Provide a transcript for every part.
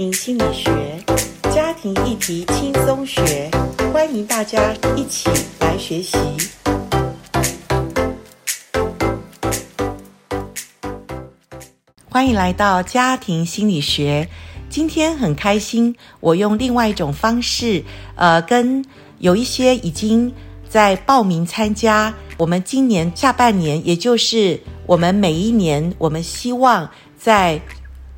心理学，家庭议题轻松学，欢迎大家一起来学习。欢迎来到家庭心理学。今天很开心，我用另外一种方式，呃，跟有一些已经在报名参加我们今年下半年，也就是我们每一年，我们希望在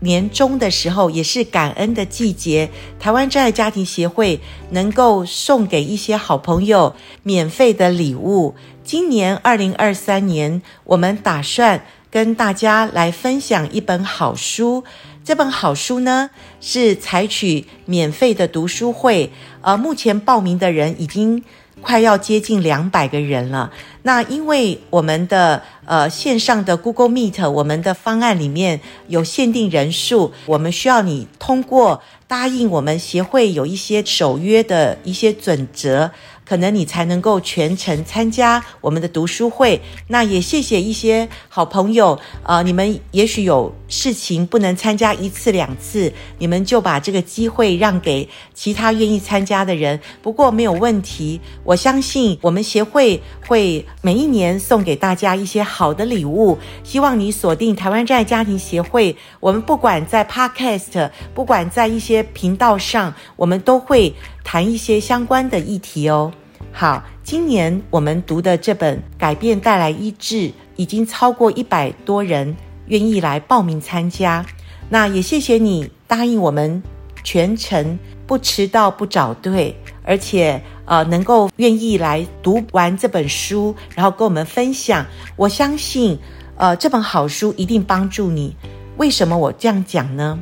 年终的时候，也是感恩的季节，台湾真爱家庭协会能够送给一些好朋友免费的礼物。今年二零二三年，我们打算跟大家来分享一本好书。这本好书呢，是采取免费的读书会，呃，目前报名的人已经快要接近两百个人了。那因为我们的呃线上的 Google Meet，我们的方案里面有限定人数，我们需要你通过答应我们协会有一些守约的一些准则。可能你才能够全程参加我们的读书会。那也谢谢一些好朋友，呃，你们也许有事情不能参加一次两次，你们就把这个机会让给其他愿意参加的人。不过没有问题，我相信我们协会会每一年送给大家一些好的礼物。希望你锁定台湾真爱家庭协会，我们不管在 Podcast，不管在一些频道上，我们都会谈一些相关的议题哦。好，今年我们读的这本《改变带来医治》，已经超过一百多人愿意来报名参加。那也谢谢你答应我们全程不迟到、不找队，而且呃能够愿意来读完这本书，然后跟我们分享。我相信呃这本好书一定帮助你。为什么我这样讲呢？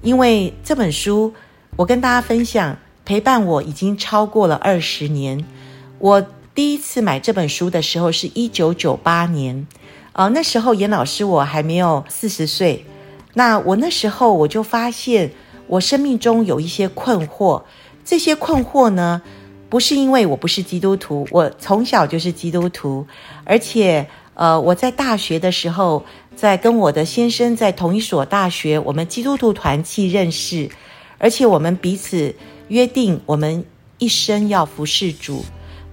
因为这本书我跟大家分享，陪伴我已经超过了二十年。我第一次买这本书的时候是一九九八年，呃，那时候严老师我还没有四十岁。那我那时候我就发现，我生命中有一些困惑。这些困惑呢，不是因为我不是基督徒，我从小就是基督徒，而且呃，我在大学的时候，在跟我的先生在同一所大学，我们基督徒团契认识，而且我们彼此约定，我们一生要服侍主。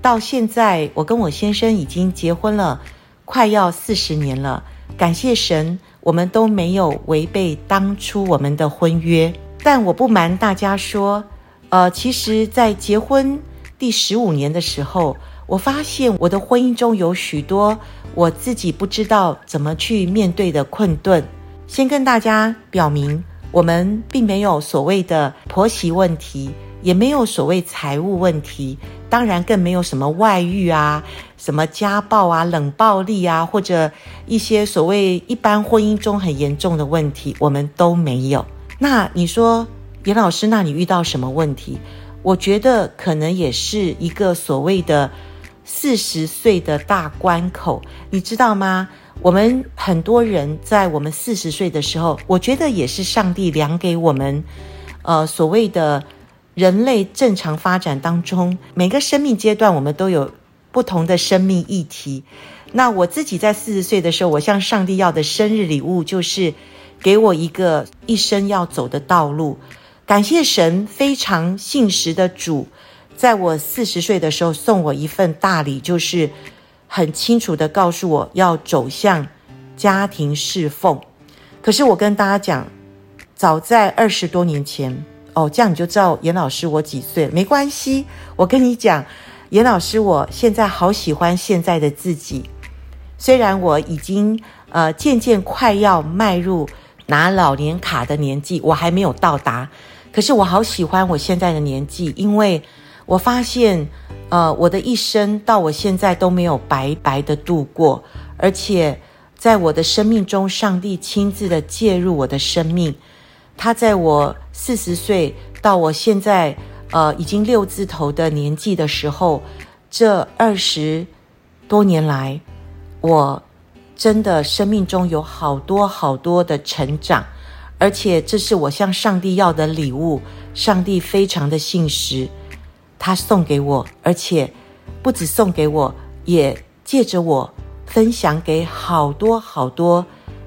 到现在，我跟我先生已经结婚了，快要四十年了。感谢神，我们都没有违背当初我们的婚约。但我不瞒大家说，呃，其实，在结婚第十五年的时候，我发现我的婚姻中有许多我自己不知道怎么去面对的困顿。先跟大家表明，我们并没有所谓的婆媳问题。也没有所谓财务问题，当然更没有什么外遇啊、什么家暴啊、冷暴力啊，或者一些所谓一般婚姻中很严重的问题，我们都没有。那你说，严老师，那你遇到什么问题？我觉得可能也是一个所谓的四十岁的大关口，你知道吗？我们很多人在我们四十岁的时候，我觉得也是上帝量给我们，呃，所谓的。人类正常发展当中，每个生命阶段，我们都有不同的生命议题。那我自己在四十岁的时候，我向上帝要的生日礼物，就是给我一个一生要走的道路。感谢神，非常信实的主，在我四十岁的时候送我一份大礼，就是很清楚的告诉我要走向家庭侍奉。可是我跟大家讲，早在二十多年前。哦，这样你就知道严老师我几岁了。没关系，我跟你讲，严老师我现在好喜欢现在的自己。虽然我已经呃渐渐快要迈入拿老年卡的年纪，我还没有到达，可是我好喜欢我现在的年纪，因为我发现呃我的一生到我现在都没有白白的度过，而且在我的生命中，上帝亲自的介入我的生命。他在我四十岁到我现在，呃，已经六字头的年纪的时候，这二十多年来，我真的生命中有好多好多的成长，而且这是我向上帝要的礼物。上帝非常的信实，他送给我，而且不止送给我，也借着我分享给好多好多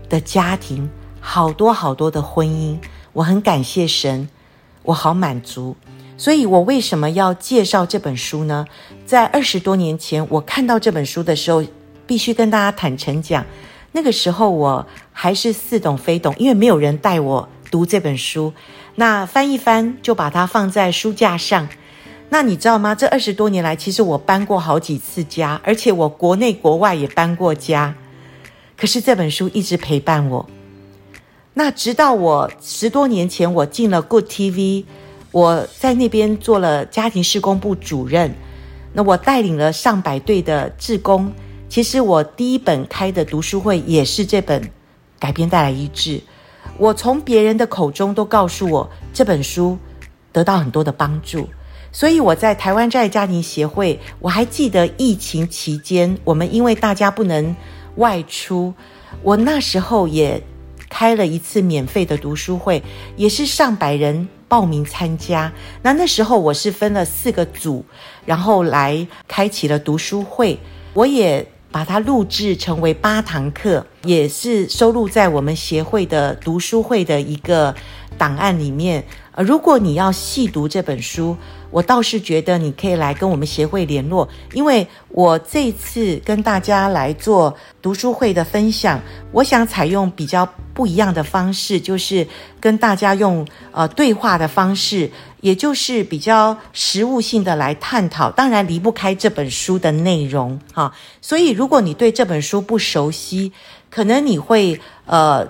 的家庭，好多好多的婚姻。我很感谢神，我好满足。所以我为什么要介绍这本书呢？在二十多年前，我看到这本书的时候，必须跟大家坦诚讲，那个时候我还是似懂非懂，因为没有人带我读这本书。那翻一翻，就把它放在书架上。那你知道吗？这二十多年来，其实我搬过好几次家，而且我国内国外也搬过家。可是这本书一直陪伴我。那直到我十多年前，我进了 Good TV，我在那边做了家庭事工部主任。那我带领了上百对的志工。其实我第一本开的读书会也是这本《改变带来医治》。我从别人的口中都告诉我，这本书得到很多的帮助。所以我在台湾真爱家庭协会，我还记得疫情期间，我们因为大家不能外出，我那时候也开了一次免费的读书会，也是上百人报名参加。那那时候我是分了四个组，然后来开启了读书会，我也把它录制成为八堂课，也是收录在我们协会的读书会的一个档案里面。呃，如果你要细读这本书，我倒是觉得你可以来跟我们协会联络，因为我这次跟大家来做读书会的分享，我想采用比较不一样的方式，就是跟大家用呃对话的方式，也就是比较实务性的来探讨，当然离不开这本书的内容哈。所以如果你对这本书不熟悉，可能你会呃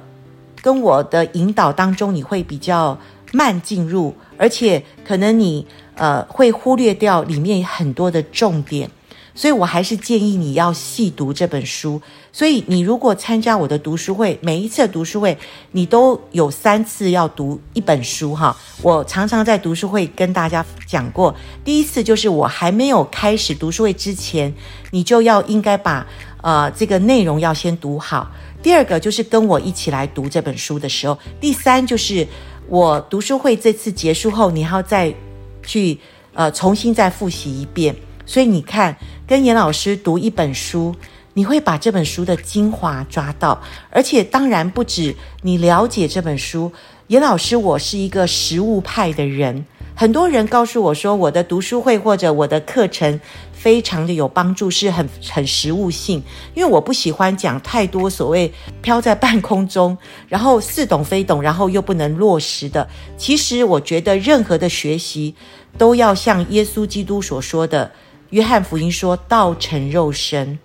跟我的引导当中，你会比较。慢进入，而且可能你呃会忽略掉里面很多的重点，所以我还是建议你要细读这本书。所以你如果参加我的读书会，每一次的读书会你都有三次要读一本书哈。我常常在读书会跟大家讲过，第一次就是我还没有开始读书会之前，你就要应该把呃这个内容要先读好。第二个就是跟我一起来读这本书的时候，第三就是。我读书会这次结束后，你还要再去呃重新再复习一遍。所以你看，跟严老师读一本书，你会把这本书的精华抓到。而且当然不止你了解这本书，严老师我是一个实物派的人。很多人告诉我说，我的读书会或者我的课程。非常的有帮助，是很很实务性，因为我不喜欢讲太多所谓飘在半空中，然后似懂非懂，然后又不能落实的。其实我觉得任何的学习都要像耶稣基督所说的，约翰福音说道成肉身，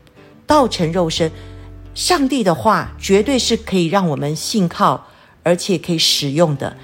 道成肉身，上帝的话绝对是可以让我们信靠，而且可以使用的，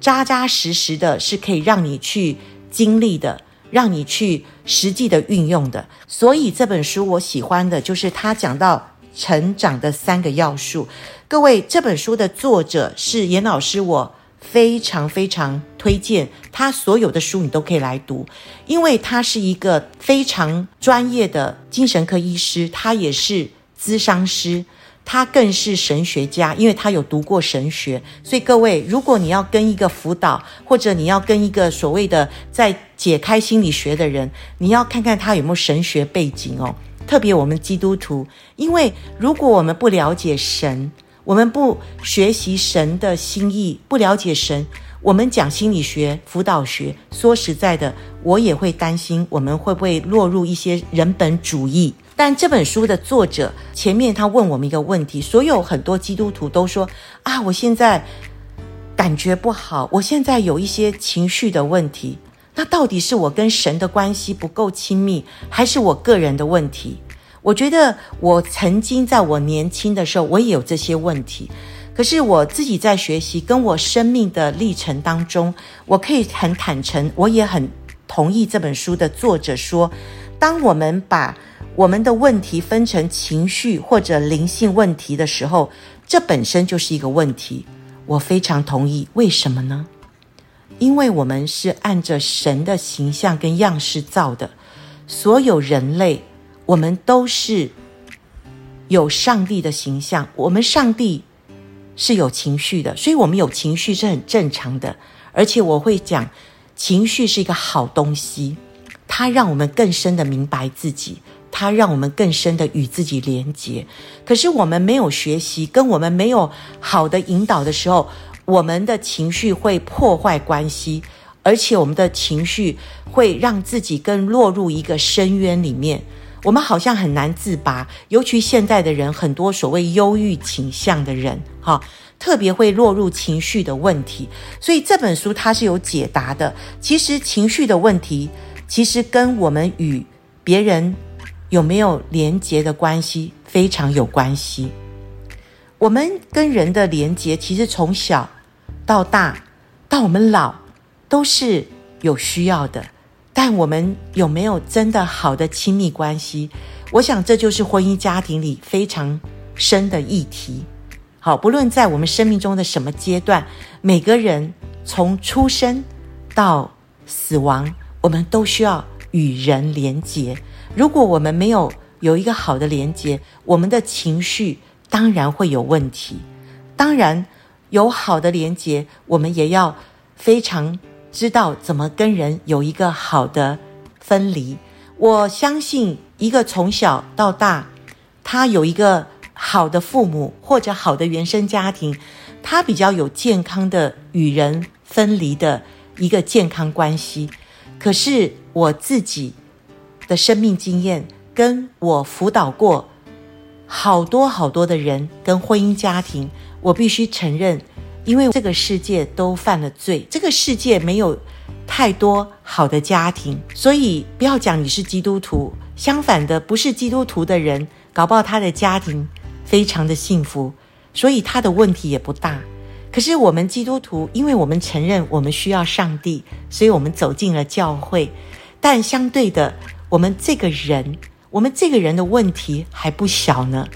扎扎实实的，是可以让你去经历的。让你去实际的运用的，所以这本书我喜欢的就是他讲到成长的三个要素。各位，这本书的作者是严老师，我非常非常推荐他所有的书，你都可以来读，因为他是一个非常专业的精神科医师，他也是咨商师。他更是神学家，因为他有读过神学。所以各位，如果你要跟一个辅导，或者你要跟一个所谓的在解开心理学的人，你要看看他有没有神学背景哦。特别我们基督徒，因为如果我们不了解神，我们不学习神的心意，不了解神，我们讲心理学、辅导学，说实在的，我也会担心我们会不会落入一些人本主义。但这本书的作者前面他问我们一个问题，所有很多基督徒都说啊，我现在感觉不好，我现在有一些情绪的问题，那到底是我跟神的关系不够亲密，还是我个人的问题？我觉得我曾经在我年轻的时候，我也有这些问题，可是我自己在学习，跟我生命的历程当中，我可以很坦诚，我也很同意这本书的作者说，当我们把我们的问题分成情绪或者灵性问题的时候，这本身就是一个问题。我非常同意。为什么呢？因为我们是按着神的形象跟样式造的，所有人类，我们都是有上帝的形象。我们上帝是有情绪的，所以我们有情绪是很正常的。而且我会讲，情绪是一个好东西，它让我们更深的明白自己。它让我们更深的与自己连接，可是我们没有学习，跟我们没有好的引导的时候，我们的情绪会破坏关系，而且我们的情绪会让自己更落入一个深渊里面。我们好像很难自拔，尤其现在的人，很多所谓忧郁倾向的人，哈，特别会落入情绪的问题。所以这本书它是有解答的。其实情绪的问题，其实跟我们与别人有没有连结的关系非常有关系。我们跟人的连结，其实从小到大，到我们老，都是有需要的。但我们有没有真的好的亲密关系？我想这就是婚姻家庭里非常深的议题。好，不论在我们生命中的什么阶段，每个人从出生到死亡，我们都需要与人连结。如果我们没有有一个好的连接，我们的情绪当然会有问题。当然，有好的连接，我们也要非常。知道怎么跟人有一个好的分离。我相信一个从小到大，他有一个好的父母或者好的原生家庭，他比较有健康的与人分离的一个健康关系。可是我自己的生命经验，跟我辅导过好多好多的人跟婚姻家庭，我必须承认。因为这个世界都犯了罪，这个世界没有太多好的家庭，所以不要讲你是基督徒，相反的，不是基督徒的人，搞不好他的家庭非常的幸福，所以他的问题也不大。可是我们基督徒，因为我们承认我们需要上帝，所以我们走进了教会，但相对的，我们这个人，我们这个人的问题还不小呢。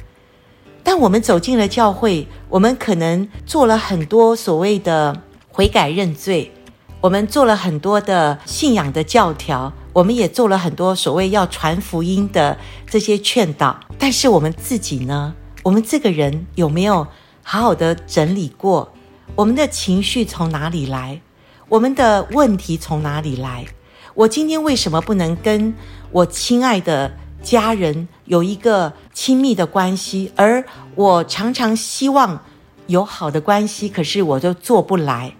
但我们走进了教会，我们可能做了很多所谓的悔改认罪，我们做了很多的信仰的教条，我们也做了很多所谓要传福音的这些劝导。但是我们自己呢？我们这个人有没有好好的整理过？我们的情绪从哪里来？我们的问题从哪里来？我今天为什么不能跟我亲爱的家人有一个亲密的关系，而我常常希望有好的关系，可是我就做不来。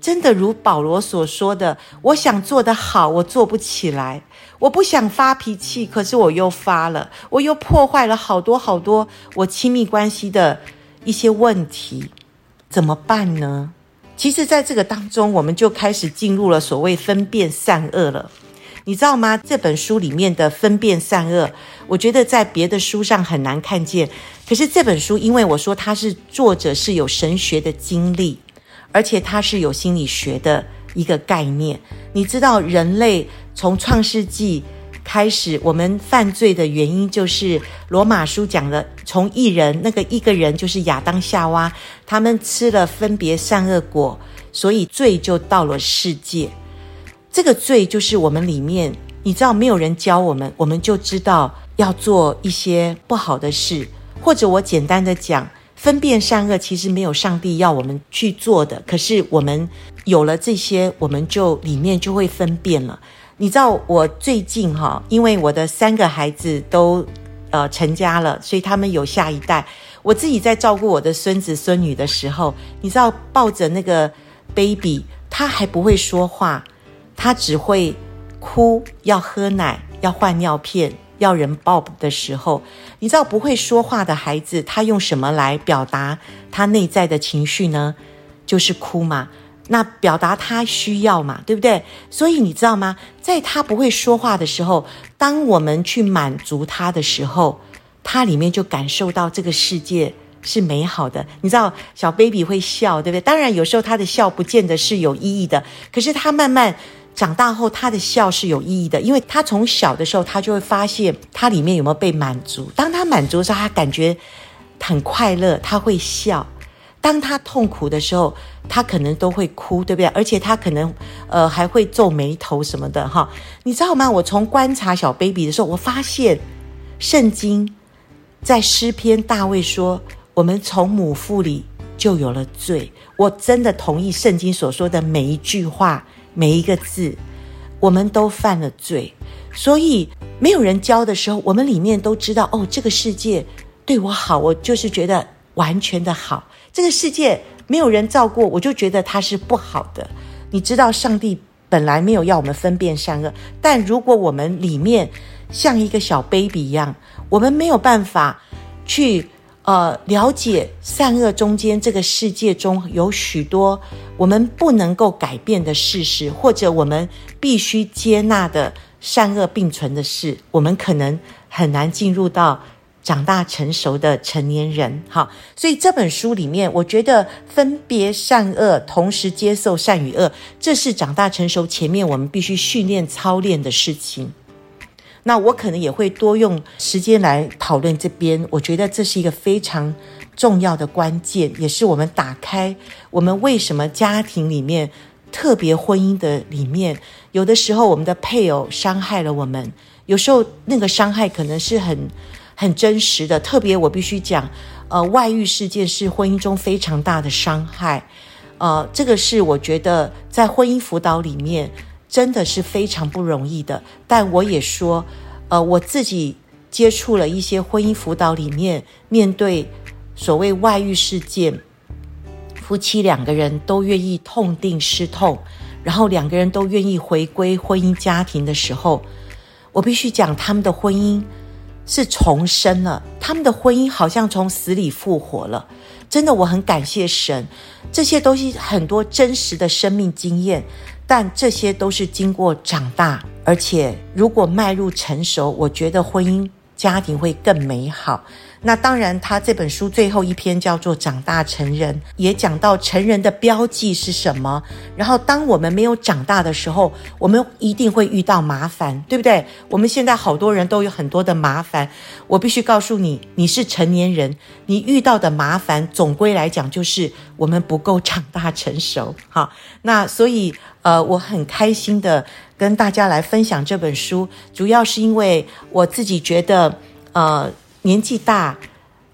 真的如保罗所说的，我想做得好，我做不起来。我不想发脾气，可是我又发了，我又破坏了好多好多我亲密关系的一些问题，怎么办呢？其实，在这个当中，我们就开始进入了所谓分辨善恶了。你知道吗？这本书里面的分辨善恶，我觉得在别的书上很难看见。可是这本书，因为我说它是作者是有神学的经历，而且它是有心理学的一个概念。你知道，人类从创世纪开始，我们犯罪的原因就是罗马书讲的，从一人那个一个人就是亚当夏娃，他们吃了分别善恶果，所以罪就到了世界。这个罪就是我们里面，你知道，没有人教我们，我们就知道要做一些不好的事，或者我简单的讲，分辨善恶其实没有上帝要我们去做的，可是我们有了这些，我们就里面就会分辨了。你知道，我最近哈，因为我的三个孩子都呃成家了，所以他们有下一代。我自己在照顾我的孙子孙女的时候，你知道，抱着那个 baby，他还不会说话。他只会哭，要喝奶，要换尿片，要人抱的时候，你知道不会说话的孩子，他用什么来表达他内在的情绪呢？就是哭嘛。那表达他需要嘛，对不对？所以你知道吗？在他不会说话的时候，当我们去满足他的时候，他里面就感受到这个世界是美好的。你知道，小 baby 会笑，对不对？当然，有时候他的笑不见得是有意义的，可是他慢慢。长大后，他的笑是有意义的，因为他从小的时候，他就会发现他里面有没有被满足。当他满足的时候，他感觉很快乐，他会笑；当他痛苦的时候，他可能都会哭，对不对？而且他可能呃还会皱眉头什么的哈。你知道吗？我从观察小 baby 的时候，我发现圣经在诗篇大卫说：“我们从母腹里就有了罪。”我真的同意圣经所说的每一句话。每一个字，我们都犯了罪，所以没有人教的时候，我们里面都知道哦，这个世界对我好，我就是觉得完全的好；这个世界没有人照顾，我就觉得它是不好的。你知道，上帝本来没有要我们分辨善恶，但如果我们里面像一个小 baby 一样，我们没有办法去呃了解善恶中间这个世界中有许多我们不能够改变的事实，或者我们必须接纳的善恶并存的事，我们可能很难进入到。长大成熟的成年人，哈，所以这本书里面，我觉得分别善恶，同时接受善与恶，这是长大成熟前面我们必须训练操练的事情。那我可能也会多用时间来讨论这边，我觉得这是一个非常重要的关键，也是我们打开我们为什么家庭里面，特别婚姻的里面，有的时候我们的配偶伤害了我们，有时候那个伤害可能是很。很真实的，特别我必须讲，呃，外遇事件是婚姻中非常大的伤害，呃，这个是我觉得在婚姻辅导里面真的是非常不容易的。但我也说，呃，我自己接触了一些婚姻辅导里面，面对所谓外遇事件，夫妻两个人都愿意痛定思痛，然后两个人都愿意回归婚姻家庭的时候，我必须讲他们的婚姻。是重生了，他们的婚姻好像从死里复活了。真的，我很感谢神。这些东西很多真实的生命经验，但这些都是经过长大，而且如果迈入成熟，我觉得婚姻家庭会更美好。那当然，他这本书最后一篇叫做《长大成人》，也讲到成人的标记是什么。然后，当我们没有长大的时候，我们一定会遇到麻烦，对不对？我们现在好多人都有很多的麻烦。我必须告诉你，你是成年人，你遇到的麻烦，总归来讲就是我们不够长大成熟。好，那所以，呃，我很开心的跟大家来分享这本书，主要是因为我自己觉得，呃。年纪大，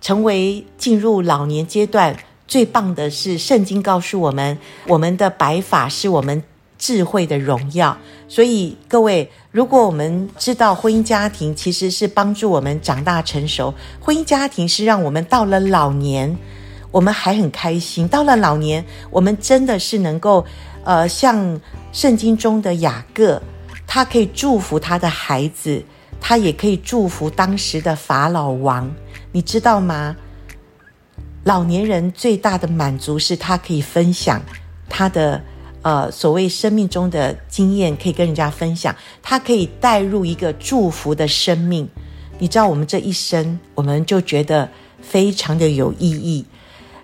成为进入老年阶段，最棒的是圣经告诉我们，我们的白发是我们智慧的荣耀。所以各位，如果我们知道婚姻家庭其实是帮助我们长大成熟，婚姻家庭是让我们到了老年，我们还很开心。到了老年，我们真的是能够，呃，像圣经中的雅各，他可以祝福他的孩子。他也可以祝福当时的法老王，你知道吗？老年人最大的满足是他可以分享他的呃所谓生命中的经验，可以跟人家分享，他可以带入一个祝福的生命。你知道，我们这一生，我们就觉得非常的有意义。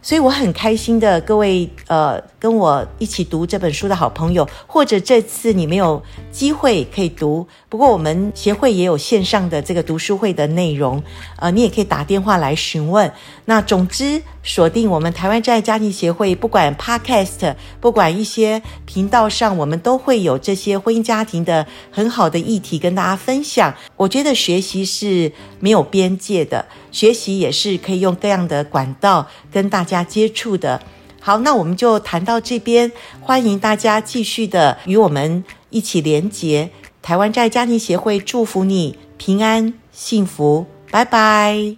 所以我很开心的，各位呃，跟我一起读这本书的好朋友，或者这次你没有机会可以读，不过我们协会也有线上的这个读书会的内容，呃，你也可以打电话来询问。那总之，锁定我们台湾真爱家庭协会，不管 Podcast，不管一些频道上，我们都会有这些婚姻家庭的很好的议题跟大家分享。我觉得学习是没有边界的，学习也是可以用各样的管道跟大家家接触的。好，那我们就谈到这边，欢迎大家继续的与我们一起连结。台湾在家庭协会祝福你平安幸福，拜拜。